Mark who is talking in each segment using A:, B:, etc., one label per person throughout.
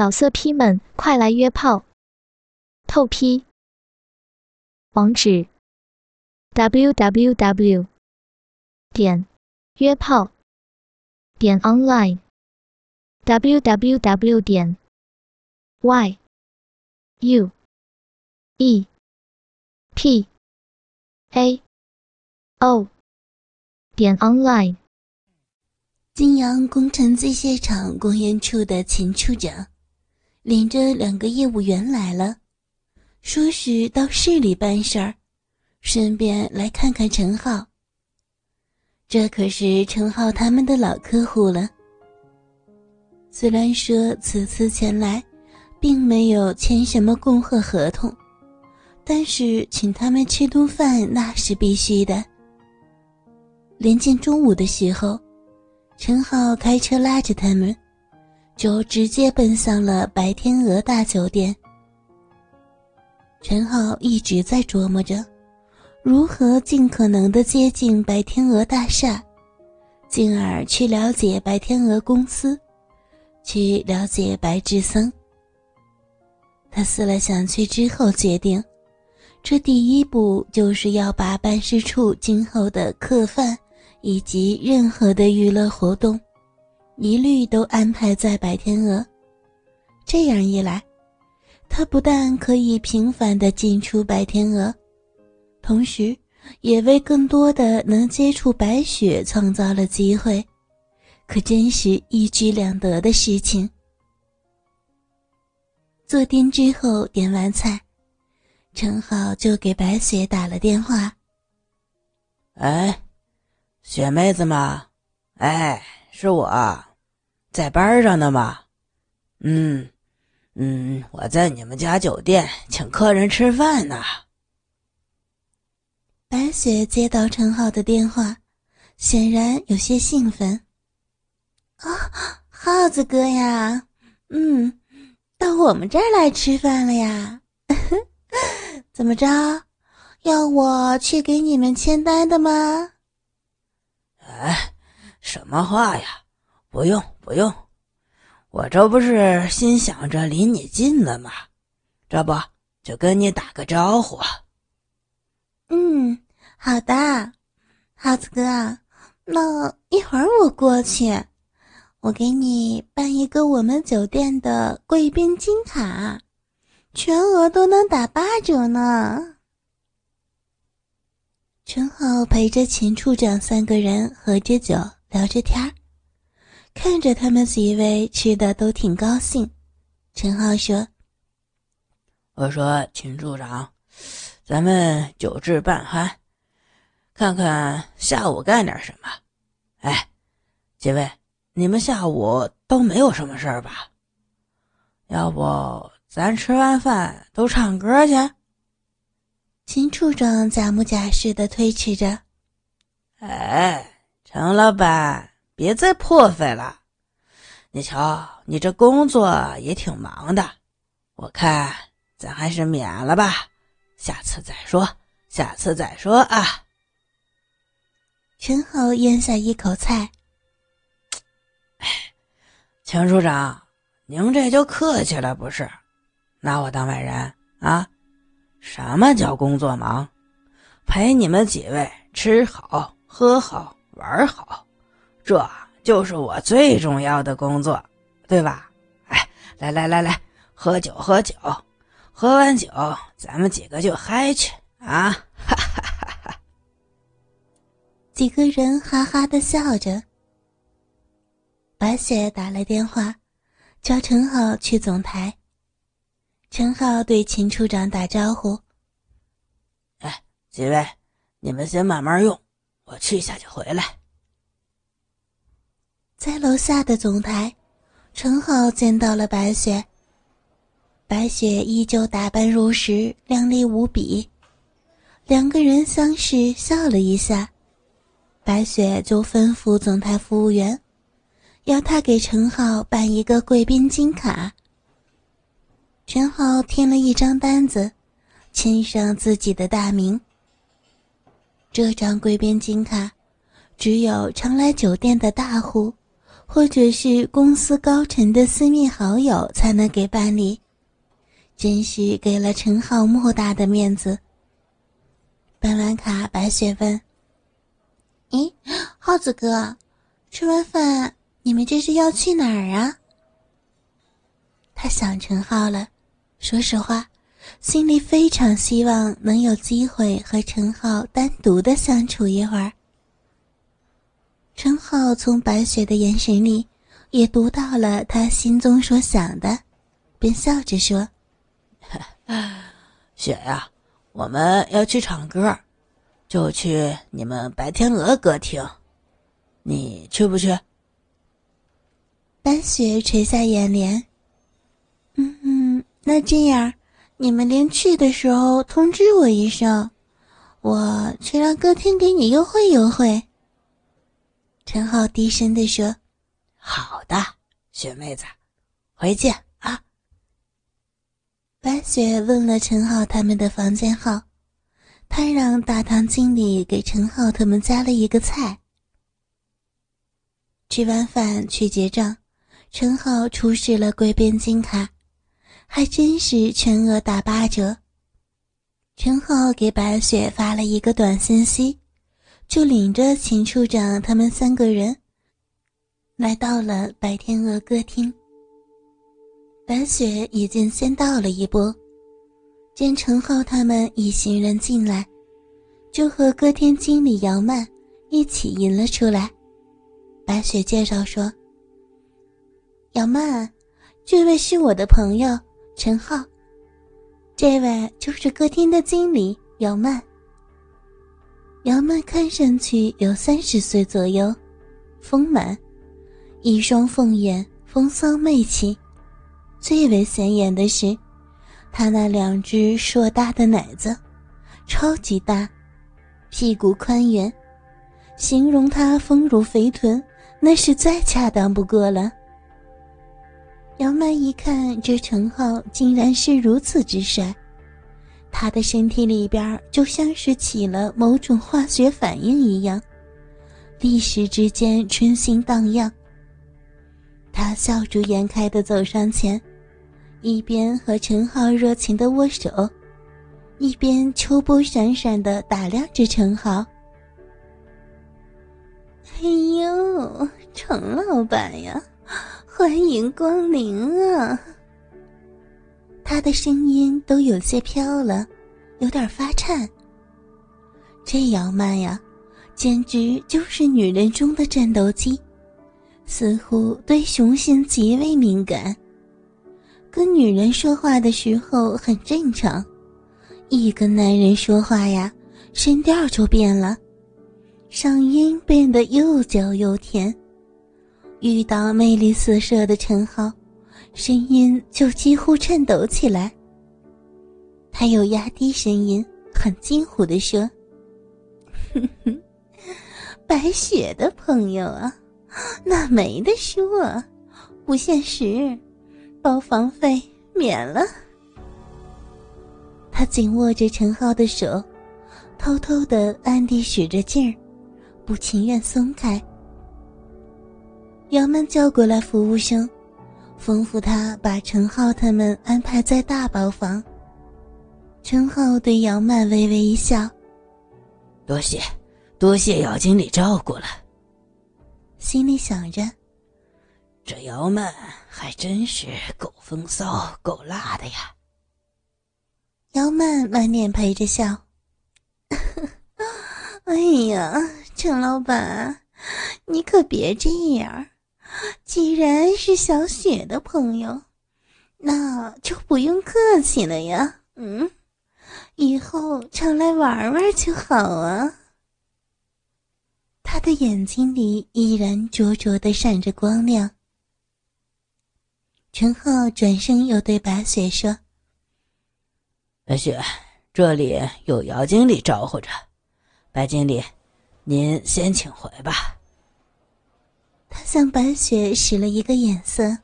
A: 老色批们，快来约炮！透批。网址：w w w 点约炮点 online w w w 点 y u e p a o 点 online。
B: 金阳工程机械厂工研处的秦处长。领着两个业务员来了，说是到市里办事儿，顺便来看看陈浩。这可是陈浩他们的老客户了。虽然说此次前来，并没有签什么供货合同，但是请他们吃顿饭那是必须的。临近中午的时候，陈浩开车拉着他们。就直接奔向了白天鹅大酒店。陈浩一直在琢磨着，如何尽可能的接近白天鹅大厦，进而去了解白天鹅公司，去了解白志森。他思来想去之后，决定，这第一步就是要把办事处今后的客饭以及任何的娱乐活动。一律都安排在白天鹅，这样一来，他不但可以频繁的进出白天鹅，同时也为更多的能接触白雪创造了机会，可真是一举两得的事情。坐定之后，点完菜，陈好就给白雪打了电话：“
C: 哎，雪妹子吗？哎，是我。”在班上呢吗？嗯，嗯，我在你们家酒店请客人吃饭呢。
B: 白雪接到陈浩的电话，显然有些兴奋。啊，耗子哥呀，嗯，到我们这儿来吃饭了呀？怎么着，要我去给你们签单的吗？
C: 哎，什么话呀？不用不用，我这不是心想着离你近了吗？这不就跟你打个招呼。
B: 嗯，好的，耗子哥，那一会儿我过去，我给你办一个我们酒店的贵宾金卡，全额都能打八折呢。陈好陪着秦处长三个人喝着酒，聊着天儿。看着他们几位吃的都挺高兴，陈浩说：“
C: 我说秦处长，咱们酒至半酣，看看下午干点什么。哎，几位，你们下午都没有什么事儿吧？要不咱吃完饭都唱歌去？”
B: 秦处长假模假式的推辞着：“
C: 哎，陈老板。”别再破费了，你瞧，你这工作也挺忙的，我看咱还是免了吧，下次再说，下次再说啊。
B: 陈豪咽下一口菜，
C: 哎，秦处长，您这就客气了不是？拿我当外人啊？什么叫工作忙？陪你们几位吃好喝好玩好。这就是我最重要的工作，对吧？哎，来来来来，喝酒喝酒，喝完酒咱们几个就嗨去啊！哈哈哈哈
B: 几个人哈哈的笑着。白雪打来电话，叫陈浩去总台。陈浩对秦处长打招呼：“
C: 哎，几位，你们先慢慢用，我去一下就回来。”
B: 在楼下的总台，陈浩见到了白雪。白雪依旧打扮如时，靓丽无比。两个人相视笑了一下，白雪就吩咐总台服务员，要他给陈浩办一个贵宾金卡。陈浩填了一张单子，签上自己的大名。这张贵宾金卡，只有常来酒店的大户。或者是公司高层的私密好友才能给办理，真是给了陈浩莫大的面子。办完卡，白雪问：“咦，耗子哥，吃完饭你们这是要去哪儿啊？”他想陈浩了，说实话，心里非常希望能有机会和陈浩单独的相处一会儿。陈浩从白雪的眼神里，也读到了他心中所想的，便笑着说：“
C: 雪呀，我们要去唱歌，就去你们白天鹅歌厅，你去不去？”
B: 白雪垂下眼帘：“嗯嗯，那这样，你们临去的时候通知我一声，我去让歌厅给你优惠优惠。”陈浩低声地说：“
C: 好的，雪妹子，回见啊。”
B: 白雪问了陈浩他们的房间号，他让大堂经理给陈浩他们加了一个菜。吃完饭去结账，陈浩出示了贵宾金卡，还真是全额打八折。陈浩给白雪发了一个短信息。就领着秦处长他们三个人，来到了白天鹅歌厅。白雪已经先到了一步，见陈浩他们一行人进来，就和歌厅经理姚曼一起迎了出来。白雪介绍说：“姚曼，这位是我的朋友陈浩，这位就是歌厅的经理姚曼。”姚曼看上去有三十岁左右，丰满，一双凤眼，风骚媚气。最为显眼的是，她那两只硕大的奶子，超级大，屁股宽圆，形容她丰乳肥臀，那是再恰当不过了。姚曼一看这陈浩竟然是如此之帅。他的身体里边就像是起了某种化学反应一样，一时之间春心荡漾。他笑逐颜开的走上前，一边和陈浩热情的握手，一边秋波闪闪的打量着陈浩。哎呦，陈老板呀，欢迎光临啊！他的声音都有些飘了，有点发颤。这姚曼呀，简直就是女人中的战斗机，似乎对雄性极为敏感。跟女人说话的时候很正常，一跟男人说话呀，声调就变了，嗓音变得又娇又甜。遇到魅力四射的陈浩。声音就几乎颤抖起来。他又压低声音，很惊呼地说：“哼哼，白雪的朋友啊，那没得说，不现实，包房费免了。”他紧握着陈浩的手，偷偷的暗地使着劲儿，不情愿松开。杨曼叫过来服务生。吩咐他把陈浩他们安排在大包房。陈浩对姚曼微微一笑：“
C: 多谢，多谢姚经理照顾了。”
B: 心里想着：“
C: 这姚曼还真是够风骚、够辣的呀。”
B: 姚曼满脸陪着笑：“ 哎呀，陈老板，你可别这样。”既然是小雪的朋友，那就不用客气了呀。嗯，以后常来玩玩就好啊。他的眼睛里依然灼灼的闪着光亮。陈浩转身又对白雪说：“
C: 白雪，这里有姚经理招呼着，白经理，您先请回吧。”
B: 他向白雪使了一个眼色。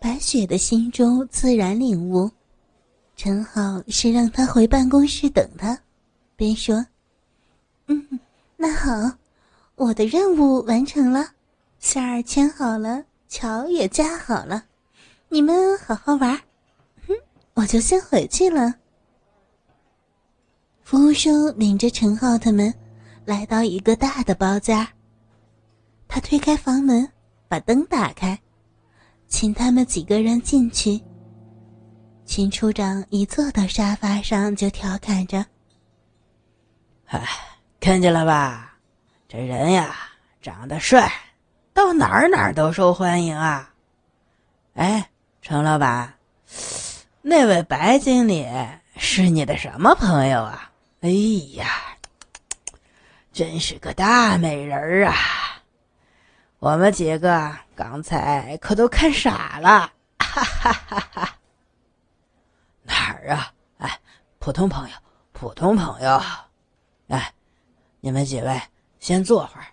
B: 白雪的心中自然领悟，陈浩是让他回办公室等他，便说：“嗯，那好，我的任务完成了，线儿牵好了，桥也架好了，你们好好玩。哼，我就先回去了。服务生领着陈浩他们来到一个大的包间，他推开房门，把灯打开，请他们几个人进去。秦处长一坐到沙发上就调侃着：“
C: 哎，看见了吧，这人呀，长得帅，到哪儿哪儿都受欢迎啊。哎，程老板，那位白经理是你的什么朋友啊？”哎呀，真是个大美人儿啊！我们几个刚才可都看傻了，哈哈哈哈！哪儿啊？哎，普通朋友，普通朋友。哎，你们几位先坐会儿，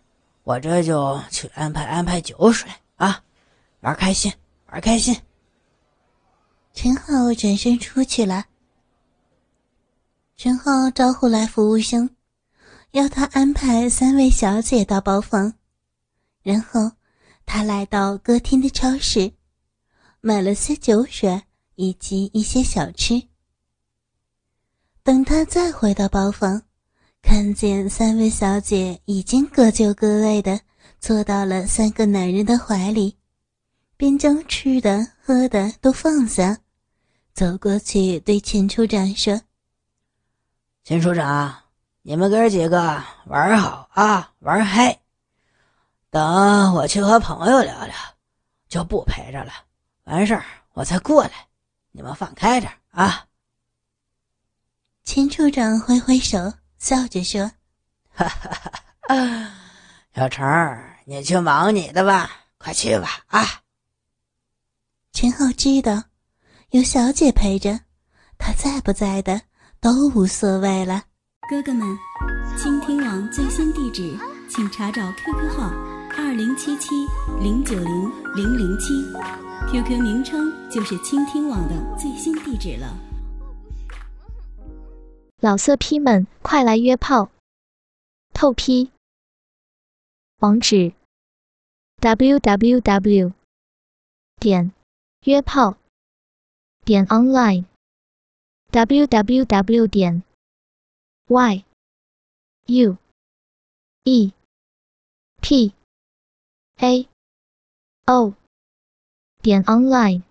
C: 我这就去安排安排酒水啊！玩开心，玩开心。
B: 陈浩转身出去了。陈浩招呼来服务生，要他安排三位小姐到包房，然后他来到歌厅的超市，买了些酒水以及一些小吃。等他再回到包房，看见三位小姐已经各就各位的坐到了三个男人的怀里，便将吃的喝的都放下，走过去对秦处长说。
C: 秦处长，你们哥几个玩好啊，玩嗨！等我去和朋友聊聊，就不陪着了。完事儿我再过来，你们放开点啊！
B: 秦处长挥挥手，笑着说：“
C: 哈哈哈，小陈儿，你去忙你的吧，快去吧啊！”
B: 陈浩知道有小姐陪着，他在不在的。都无所谓了，
D: 哥哥们，倾听网最新地址，请查找 QQ 号二零七七零九零零零七，QQ 名称就是倾听网的最新地址了。
A: 老色批们，快来约炮！透批。网址：w w w. 点约炮点 online。www 点 y u e p a o 点 online。